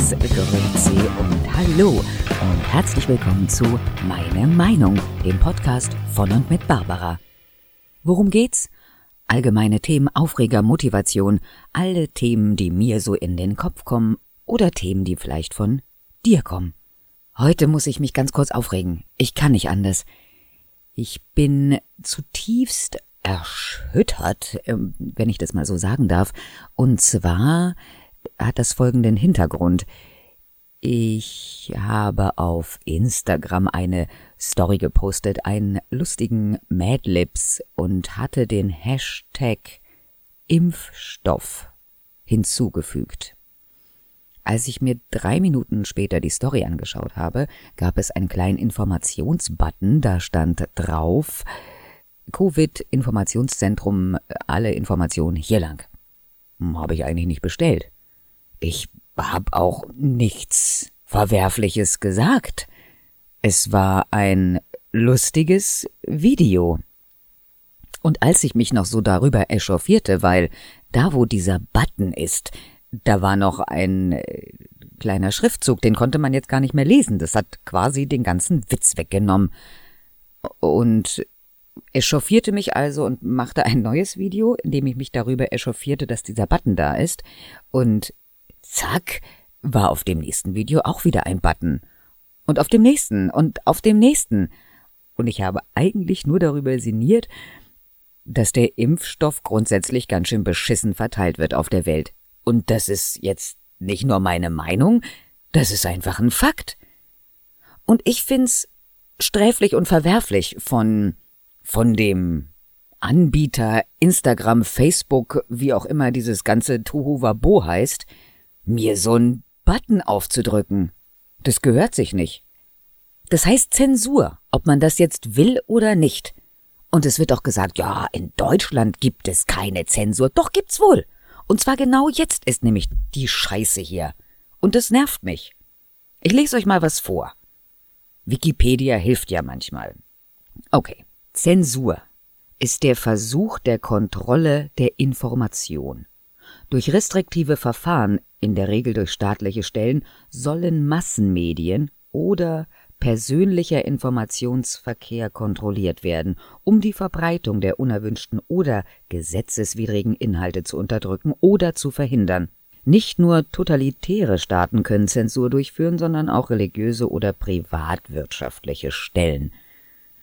Servus, Grüezi und Hallo und herzlich willkommen zu Meine Meinung, dem Podcast von und mit Barbara. Worum geht's? Allgemeine Themen, Aufreger, Motivation, alle Themen, die mir so in den Kopf kommen oder Themen, die vielleicht von dir kommen. Heute muss ich mich ganz kurz aufregen. Ich kann nicht anders. Ich bin zutiefst erschüttert, ähm, wenn ich das mal so sagen darf. Und zwar hat das folgenden Hintergrund. Ich habe auf Instagram eine Story gepostet, einen lustigen Madlibs und hatte den Hashtag Impfstoff hinzugefügt. Als ich mir drei Minuten später die Story angeschaut habe, gab es einen kleinen Informationsbutton, da stand drauf Covid-Informationszentrum, alle Informationen hier lang. Hm, habe ich eigentlich nicht bestellt. Ich hab auch nichts Verwerfliches gesagt. Es war ein lustiges Video. Und als ich mich noch so darüber echauffierte, weil da, wo dieser Button ist, da war noch ein äh, kleiner Schriftzug, den konnte man jetzt gar nicht mehr lesen. Das hat quasi den ganzen Witz weggenommen. Und echauffierte mich also und machte ein neues Video, in dem ich mich darüber echauffierte, dass dieser Button da ist. Und zack, war auf dem nächsten Video auch wieder ein Button. Und auf dem nächsten und auf dem nächsten. Und ich habe eigentlich nur darüber sinniert, dass der Impfstoff grundsätzlich ganz schön beschissen verteilt wird auf der Welt. Und das ist jetzt nicht nur meine Meinung, das ist einfach ein Fakt. Und ich find's sträflich und verwerflich von, von dem Anbieter Instagram, Facebook, wie auch immer dieses ganze Tohuwabo heißt, mir so einen Button aufzudrücken. Das gehört sich nicht. Das heißt Zensur, ob man das jetzt will oder nicht. Und es wird auch gesagt, ja, in Deutschland gibt es keine Zensur. Doch gibt's wohl. Und zwar genau jetzt ist nämlich die Scheiße hier. Und das nervt mich. Ich lese euch mal was vor. Wikipedia hilft ja manchmal. Okay. Zensur ist der Versuch der Kontrolle der Information. Durch restriktive Verfahren in der Regel durch staatliche Stellen, sollen Massenmedien oder persönlicher Informationsverkehr kontrolliert werden, um die Verbreitung der unerwünschten oder gesetzeswidrigen Inhalte zu unterdrücken oder zu verhindern. Nicht nur totalitäre Staaten können Zensur durchführen, sondern auch religiöse oder privatwirtschaftliche Stellen.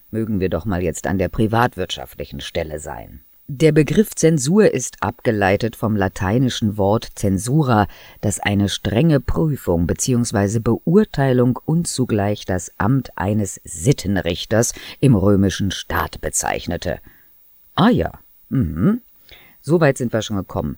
Mögen wir doch mal jetzt an der privatwirtschaftlichen Stelle sein. Der Begriff Zensur ist abgeleitet vom lateinischen Wort censura, das eine strenge Prüfung bzw. Beurteilung und zugleich das Amt eines Sittenrichters im römischen Staat bezeichnete. Ah ja, mhm. Soweit sind wir schon gekommen.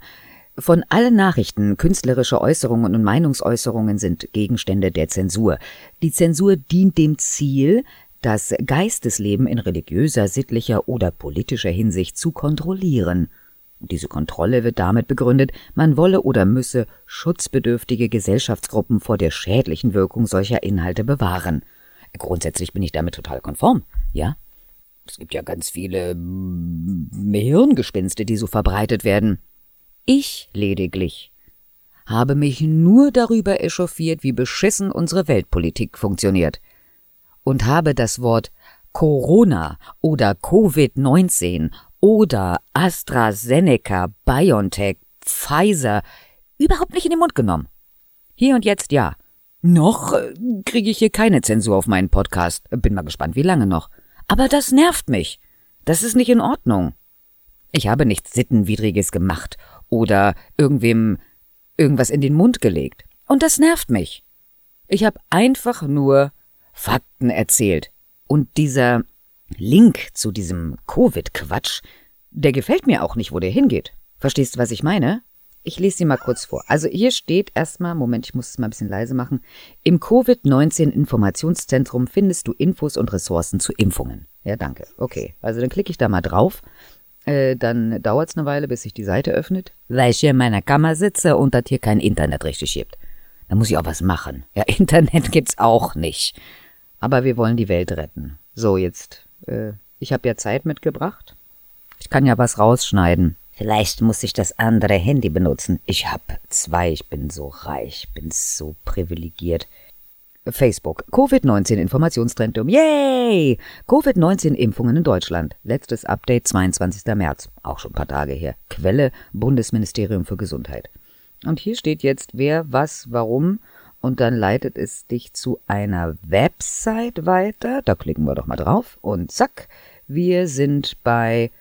Von allen Nachrichten, künstlerische Äußerungen und Meinungsäußerungen sind Gegenstände der Zensur. Die Zensur dient dem Ziel, das Geistesleben in religiöser, sittlicher oder politischer Hinsicht zu kontrollieren. Diese Kontrolle wird damit begründet, man wolle oder müsse schutzbedürftige Gesellschaftsgruppen vor der schädlichen Wirkung solcher Inhalte bewahren. Grundsätzlich bin ich damit total konform, ja? Es gibt ja ganz viele Hirngespinste, die so verbreitet werden. Ich lediglich habe mich nur darüber echauffiert, wie beschissen unsere Weltpolitik funktioniert und habe das Wort Corona oder Covid-19 oder AstraZeneca, BioNTech, Pfizer überhaupt nicht in den Mund genommen. Hier und jetzt ja. Noch äh, kriege ich hier keine Zensur auf meinen Podcast. Bin mal gespannt, wie lange noch. Aber das nervt mich. Das ist nicht in Ordnung. Ich habe nichts Sittenwidriges gemacht oder irgendwem irgendwas in den Mund gelegt. Und das nervt mich. Ich habe einfach nur Fakten erzählt. Und dieser Link zu diesem Covid-Quatsch, der gefällt mir auch nicht, wo der hingeht. Verstehst du, was ich meine? Ich lese sie mal kurz vor. Also hier steht erstmal, Moment, ich muss es mal ein bisschen leise machen. Im Covid-19-Informationszentrum findest du Infos und Ressourcen zu Impfungen. Ja, danke. Okay, also dann klicke ich da mal drauf. Äh, dann dauert es eine Weile, bis sich die Seite öffnet, weil ich hier in meiner Kammer sitze und das hier kein Internet richtig gibt. Da muss ich auch was machen. Ja, Internet gibt's auch nicht. Aber wir wollen die Welt retten. So, jetzt, äh, ich habe ja Zeit mitgebracht. Ich kann ja was rausschneiden. Vielleicht muss ich das andere Handy benutzen. Ich hab zwei, ich bin so reich, bin so privilegiert. Facebook. Covid-19 Informationstrendum. Yay! Covid-19 Impfungen in Deutschland. Letztes Update 22. März. Auch schon ein paar Tage her. Quelle Bundesministerium für Gesundheit. Und hier steht jetzt wer, was, warum. Und dann leitet es dich zu einer Website weiter. Da klicken wir doch mal drauf. Und zack, wir sind bei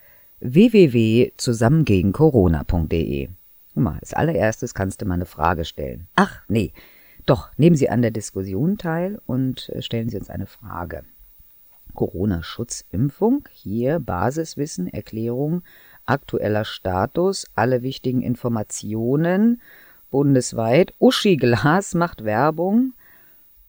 www.zusammengegencorona.de. Guck mal, als allererstes kannst du mal eine Frage stellen. Ach, nee, doch, nehmen Sie an der Diskussion teil und äh, stellen Sie uns eine Frage. Corona-Schutzimpfung, hier Basiswissen, Erklärung, aktueller Status, alle wichtigen Informationen bundesweit. Uschi Glas macht Werbung.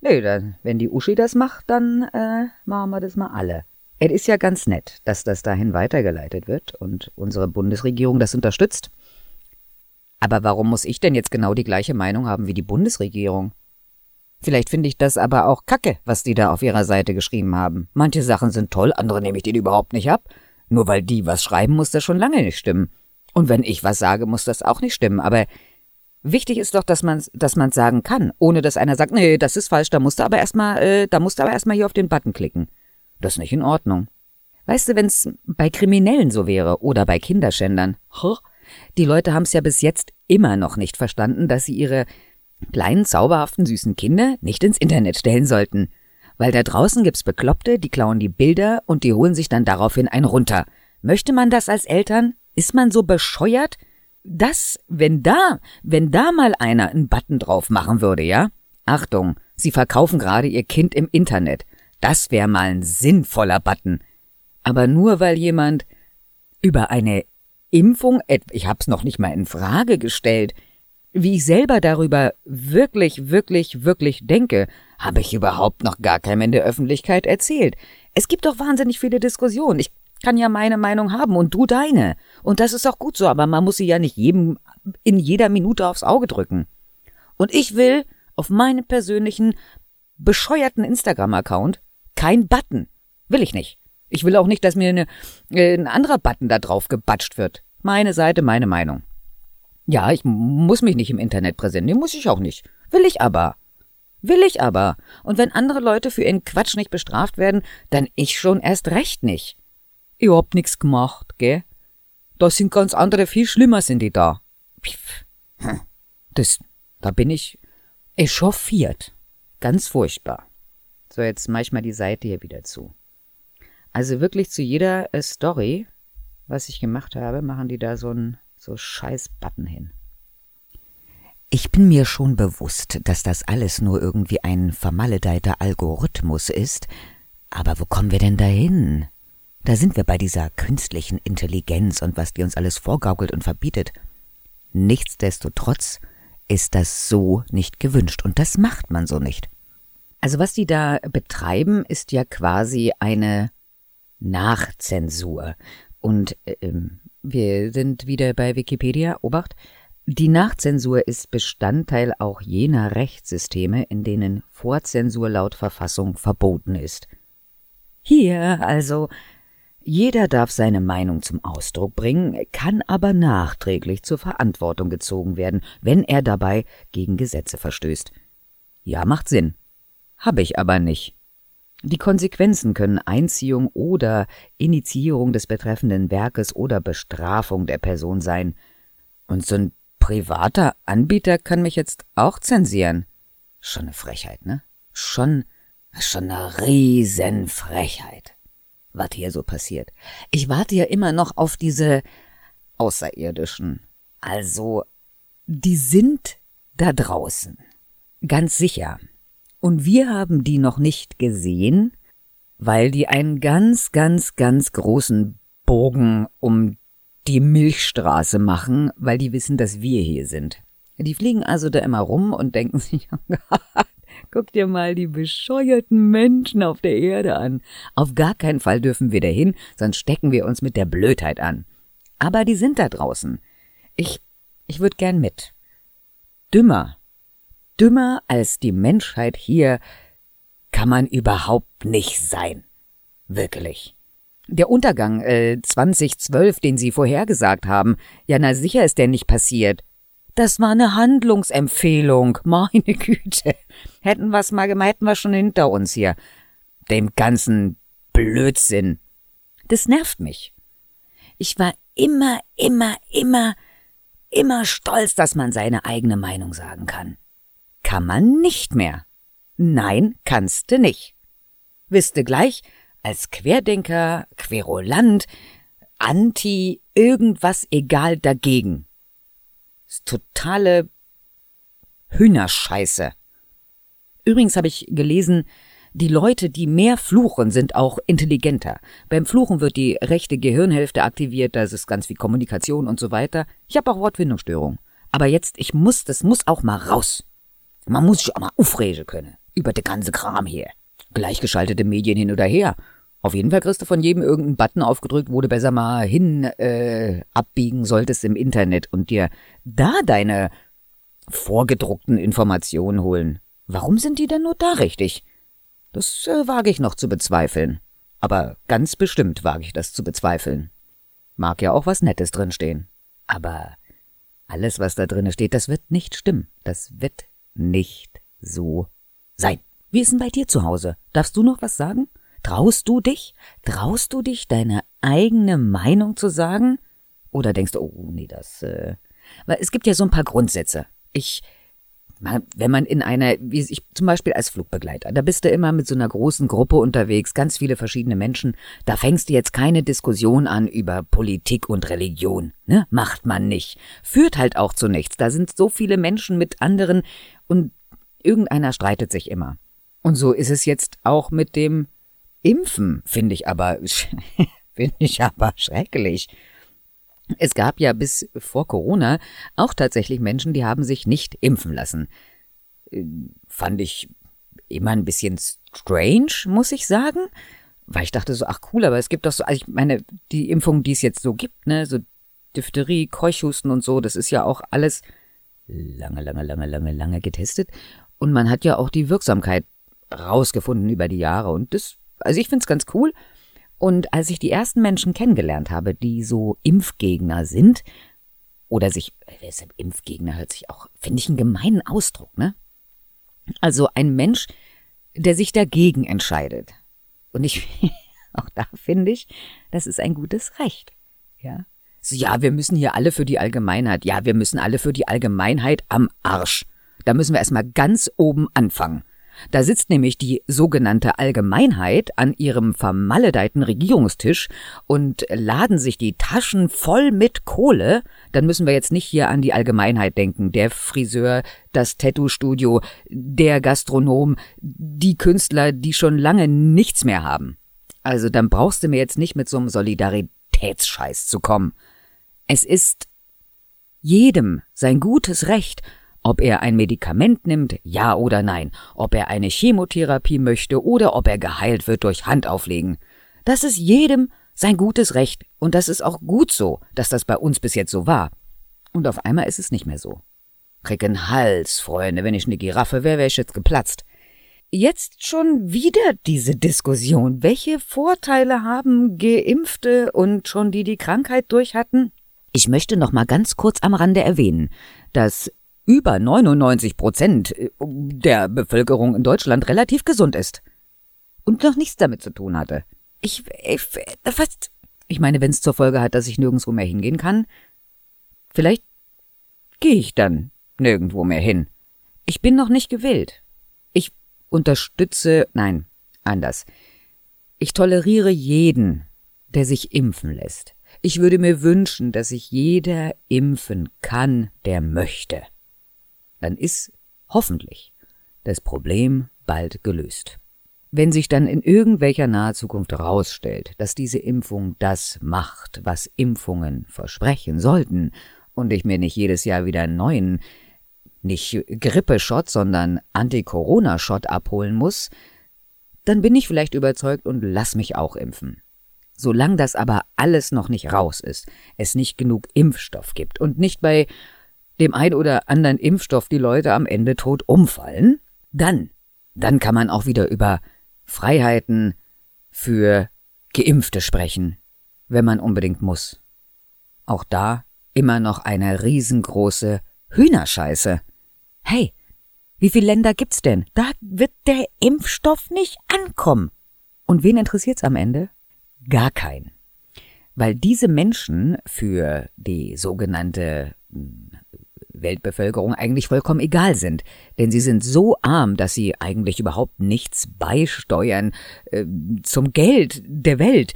Nee, dann, wenn die Uschi das macht, dann äh, machen wir das mal alle. Es ist ja ganz nett, dass das dahin weitergeleitet wird und unsere Bundesregierung das unterstützt. Aber warum muss ich denn jetzt genau die gleiche Meinung haben wie die Bundesregierung? Vielleicht finde ich das aber auch kacke, was die da auf ihrer Seite geschrieben haben. Manche Sachen sind toll, andere nehme ich denen überhaupt nicht ab. Nur weil die was schreiben, muss das schon lange nicht stimmen. Und wenn ich was sage, muss das auch nicht stimmen. Aber wichtig ist doch, dass man dass man's sagen kann, ohne dass einer sagt, nee, das ist falsch, da musst du aber erstmal, äh, da musst du aber erstmal hier auf den Button klicken. Das ist nicht in Ordnung. Weißt du, wenn's bei Kriminellen so wäre oder bei Kinderschändern, die Leute haben's ja bis jetzt immer noch nicht verstanden, dass sie ihre kleinen, zauberhaften, süßen Kinder nicht ins Internet stellen sollten. Weil da draußen gibt's Bekloppte, die klauen die Bilder und die holen sich dann daraufhin einen runter. Möchte man das als Eltern? Ist man so bescheuert? Das, wenn da, wenn da mal einer einen Button drauf machen würde, ja? Achtung, Sie verkaufen gerade Ihr Kind im Internet. Das wäre mal ein sinnvoller Button. Aber nur weil jemand über eine Impfung, ich hab's noch nicht mal in Frage gestellt, wie ich selber darüber wirklich, wirklich, wirklich denke, habe ich überhaupt noch gar keinem in der Öffentlichkeit erzählt. Es gibt doch wahnsinnig viele Diskussionen. Ich kann ja meine Meinung haben und du deine. Und das ist auch gut so, aber man muss sie ja nicht jedem in jeder Minute aufs Auge drücken. Und ich will auf meinem persönlichen bescheuerten Instagram-Account kein Button. Will ich nicht. Ich will auch nicht, dass mir eine, äh, ein anderer Button da drauf gebatscht wird. Meine Seite, meine Meinung. Ja, ich muss mich nicht im Internet präsentieren, muss ich auch nicht. Will ich aber. Will ich aber. Und wenn andere Leute für ihren Quatsch nicht bestraft werden, dann ich schon erst recht nicht. Ich hab nix gemacht, gell? Da sind ganz andere, viel schlimmer sind die da. Hm. Das, da bin ich echauffiert. Ganz furchtbar. So, jetzt mach ich mal die Seite hier wieder zu. Also wirklich zu jeder äh, Story, was ich gemacht habe, machen die da so ein so scheiß Button hin. Ich bin mir schon bewusst, dass das alles nur irgendwie ein vermaledeiter Algorithmus ist, aber wo kommen wir denn dahin? Da sind wir bei dieser künstlichen Intelligenz und was die uns alles vorgaukelt und verbietet. Nichtsdestotrotz ist das so nicht gewünscht und das macht man so nicht. Also was die da betreiben, ist ja quasi eine Nachzensur. Und ähm, wir sind wieder bei Wikipedia. Obacht. Die Nachzensur ist Bestandteil auch jener Rechtssysteme, in denen Vorzensur laut Verfassung verboten ist. Hier also jeder darf seine Meinung zum Ausdruck bringen, kann aber nachträglich zur Verantwortung gezogen werden, wenn er dabei gegen Gesetze verstößt. Ja, macht Sinn. Hab ich aber nicht. Die Konsequenzen können Einziehung oder Initiierung des betreffenden Werkes oder Bestrafung der Person sein. Und so ein privater Anbieter kann mich jetzt auch zensieren. Schon eine Frechheit, ne? Schon, schon eine Riesenfrechheit, was hier so passiert. Ich warte ja immer noch auf diese Außerirdischen. Also, die sind da draußen. Ganz sicher. Und wir haben die noch nicht gesehen, weil die einen ganz, ganz, ganz großen Bogen um die Milchstraße machen, weil die wissen, dass wir hier sind. Die fliegen also da immer rum und denken sich, oh guck dir mal die bescheuerten Menschen auf der Erde an. Auf gar keinen Fall dürfen wir dahin, sonst stecken wir uns mit der Blödheit an. Aber die sind da draußen. Ich, ich würd gern mit. Dümmer dümmer als die Menschheit hier kann man überhaupt nicht sein. Wirklich. Der Untergang äh, 2012, den Sie vorhergesagt haben, ja, na sicher ist der nicht passiert. Das war eine Handlungsempfehlung, meine Güte. Hätten wir's mal gemacht, hätten wir schon hinter uns hier. Dem ganzen Blödsinn. Das nervt mich. Ich war immer, immer, immer, immer stolz, dass man seine eigene Meinung sagen kann. Kann man nicht mehr. Nein, kannste nicht. Wisste gleich, als Querdenker, Querulant, Anti, irgendwas egal dagegen. Das totale Hühnerscheiße. Übrigens habe ich gelesen, die Leute, die mehr fluchen, sind auch intelligenter. Beim Fluchen wird die rechte Gehirnhälfte aktiviert, das ist ganz wie Kommunikation und so weiter. Ich habe auch Wortfindungsstörung. Aber jetzt, ich muss, das muss auch mal raus. Man muss sich auch mal aufregen können. Über den ganzen Kram hier. Gleichgeschaltete Medien hin oder her. Auf jeden Fall kriegst du von jedem irgendeinen Button aufgedrückt, wo du besser mal hin äh, abbiegen solltest im Internet und dir da deine vorgedruckten Informationen holen. Warum sind die denn nur da richtig? Das äh, wage ich noch zu bezweifeln. Aber ganz bestimmt wage ich das zu bezweifeln. Mag ja auch was Nettes drinstehen. Aber alles, was da drinne steht, das wird nicht stimmen. Das wird nicht so sein. Wie ist denn bei dir zu Hause? Darfst du noch was sagen? Traust du dich? Traust du dich, deine eigene Meinung zu sagen? Oder denkst du, oh nee, das, äh, weil es gibt ja so ein paar Grundsätze. Ich wenn man in einer, wie ich zum Beispiel als Flugbegleiter, da bist du immer mit so einer großen Gruppe unterwegs, ganz viele verschiedene Menschen, da fängst du jetzt keine Diskussion an über Politik und Religion, ne? Macht man nicht. Führt halt auch zu nichts. Da sind so viele Menschen mit anderen und irgendeiner streitet sich immer. Und so ist es jetzt auch mit dem Impfen, finde ich aber, finde ich aber schrecklich. Es gab ja bis vor Corona auch tatsächlich Menschen, die haben sich nicht impfen lassen. Äh, fand ich immer ein bisschen strange, muss ich sagen. Weil ich dachte so, ach cool, aber es gibt doch so, also ich meine, die Impfungen, die es jetzt so gibt, ne, so Diphtherie, Keuchhusten und so, das ist ja auch alles lange, lange, lange, lange, lange getestet. Und man hat ja auch die Wirksamkeit rausgefunden über die Jahre. Und das, also ich finde es ganz cool. Und als ich die ersten Menschen kennengelernt habe, die so Impfgegner sind, oder sich, wer ist Impfgegner hört sich auch, finde ich einen gemeinen Ausdruck, ne? Also ein Mensch, der sich dagegen entscheidet. Und ich, auch da finde ich, das ist ein gutes Recht, ja? So, ja, wir müssen hier alle für die Allgemeinheit, ja, wir müssen alle für die Allgemeinheit am Arsch. Da müssen wir erstmal ganz oben anfangen. Da sitzt nämlich die sogenannte Allgemeinheit an ihrem vermaledeiten Regierungstisch und laden sich die Taschen voll mit Kohle. Dann müssen wir jetzt nicht hier an die Allgemeinheit denken. Der Friseur, das Tattoo-Studio, der Gastronom, die Künstler, die schon lange nichts mehr haben. Also dann brauchst du mir jetzt nicht mit so einem Solidaritätsscheiß zu kommen. Es ist jedem sein gutes Recht, ob er ein Medikament nimmt, ja oder nein, ob er eine Chemotherapie möchte oder ob er geheilt wird durch Handauflegen. Das ist jedem sein gutes Recht und das ist auch gut so, dass das bei uns bis jetzt so war. Und auf einmal ist es nicht mehr so. Krieg Hals, Freunde, wenn ich eine Giraffe wäre, wäre ich jetzt geplatzt. Jetzt schon wieder diese Diskussion. Welche Vorteile haben Geimpfte und schon die die Krankheit durch hatten? Ich möchte noch mal ganz kurz am Rande erwähnen, dass über 99 Prozent äh, der Bevölkerung in Deutschland relativ gesund ist. Und noch nichts damit zu tun hatte. Ich, ich fast, ich meine, wenn es zur Folge hat, dass ich nirgendwo mehr hingehen kann, vielleicht gehe ich dann nirgendwo mehr hin. Ich bin noch nicht gewillt. Ich unterstütze, nein, anders. Ich toleriere jeden, der sich impfen lässt. Ich würde mir wünschen, dass sich jeder impfen kann, der möchte dann ist hoffentlich das Problem bald gelöst. Wenn sich dann in irgendwelcher naher Zukunft herausstellt, dass diese Impfung das macht, was Impfungen versprechen sollten, und ich mir nicht jedes Jahr wieder einen neuen, nicht Grippeschott, sondern Anti-Corona-Shot abholen muss, dann bin ich vielleicht überzeugt und lass mich auch impfen. Solange das aber alles noch nicht raus ist, es nicht genug Impfstoff gibt und nicht bei dem ein oder anderen Impfstoff die Leute am Ende tot umfallen, dann, dann kann man auch wieder über Freiheiten für Geimpfte sprechen, wenn man unbedingt muss. Auch da immer noch eine riesengroße Hühnerscheiße. Hey, wie viele Länder gibt's denn? Da wird der Impfstoff nicht ankommen. Und wen interessiert's am Ende? Gar keinen. Weil diese Menschen für die sogenannte hm, Weltbevölkerung eigentlich vollkommen egal sind. Denn sie sind so arm, dass sie eigentlich überhaupt nichts beisteuern äh, zum Geld der Welt.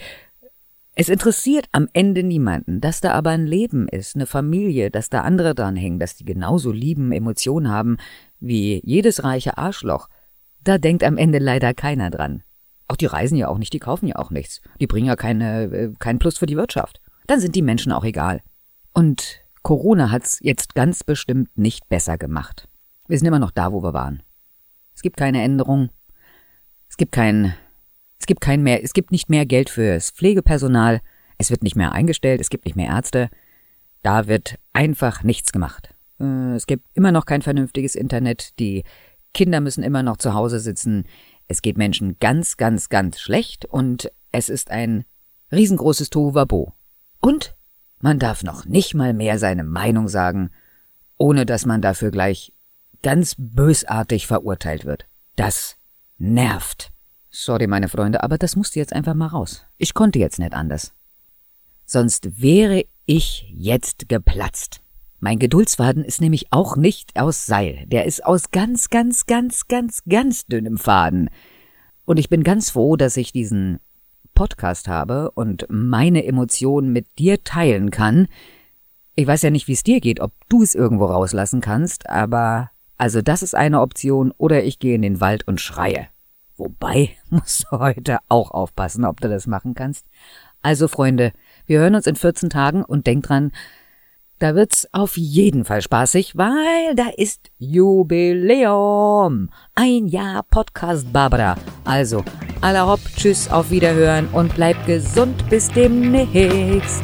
Es interessiert am Ende niemanden, dass da aber ein Leben ist, eine Familie, dass da andere dranhängen, dass die genauso lieben, Emotionen haben wie jedes reiche Arschloch. Da denkt am Ende leider keiner dran. Auch die reisen ja auch nicht, die kaufen ja auch nichts. Die bringen ja keine, äh, keinen Plus für die Wirtschaft. Dann sind die Menschen auch egal. Und Corona hat's jetzt ganz bestimmt nicht besser gemacht. Wir sind immer noch da, wo wir waren. Es gibt keine Änderung. Es gibt kein, es gibt kein mehr, es gibt nicht mehr Geld fürs Pflegepersonal. Es wird nicht mehr eingestellt. Es gibt nicht mehr Ärzte. Da wird einfach nichts gemacht. Äh, es gibt immer noch kein vernünftiges Internet. Die Kinder müssen immer noch zu Hause sitzen. Es geht Menschen ganz, ganz, ganz schlecht und es ist ein riesengroßes Tohuwabo. Und man darf noch nicht mal mehr seine Meinung sagen, ohne dass man dafür gleich ganz bösartig verurteilt wird. Das nervt. Sorry, meine Freunde, aber das musste jetzt einfach mal raus. Ich konnte jetzt nicht anders. Sonst wäre ich jetzt geplatzt. Mein Geduldsfaden ist nämlich auch nicht aus Seil. Der ist aus ganz, ganz, ganz, ganz, ganz dünnem Faden. Und ich bin ganz froh, dass ich diesen Podcast habe und meine Emotionen mit dir teilen kann. Ich weiß ja nicht, wie es dir geht, ob du es irgendwo rauslassen kannst, aber also das ist eine Option oder ich gehe in den Wald und schreie. Wobei musst du heute auch aufpassen, ob du das machen kannst. Also Freunde, wir hören uns in 14 Tagen und denk dran, da wird's auf jeden Fall spaßig, weil da ist Jubiläum. Ein Jahr Podcast Barbara. Also, aller hopp, tschüss, auf Wiederhören und bleibt gesund bis demnächst.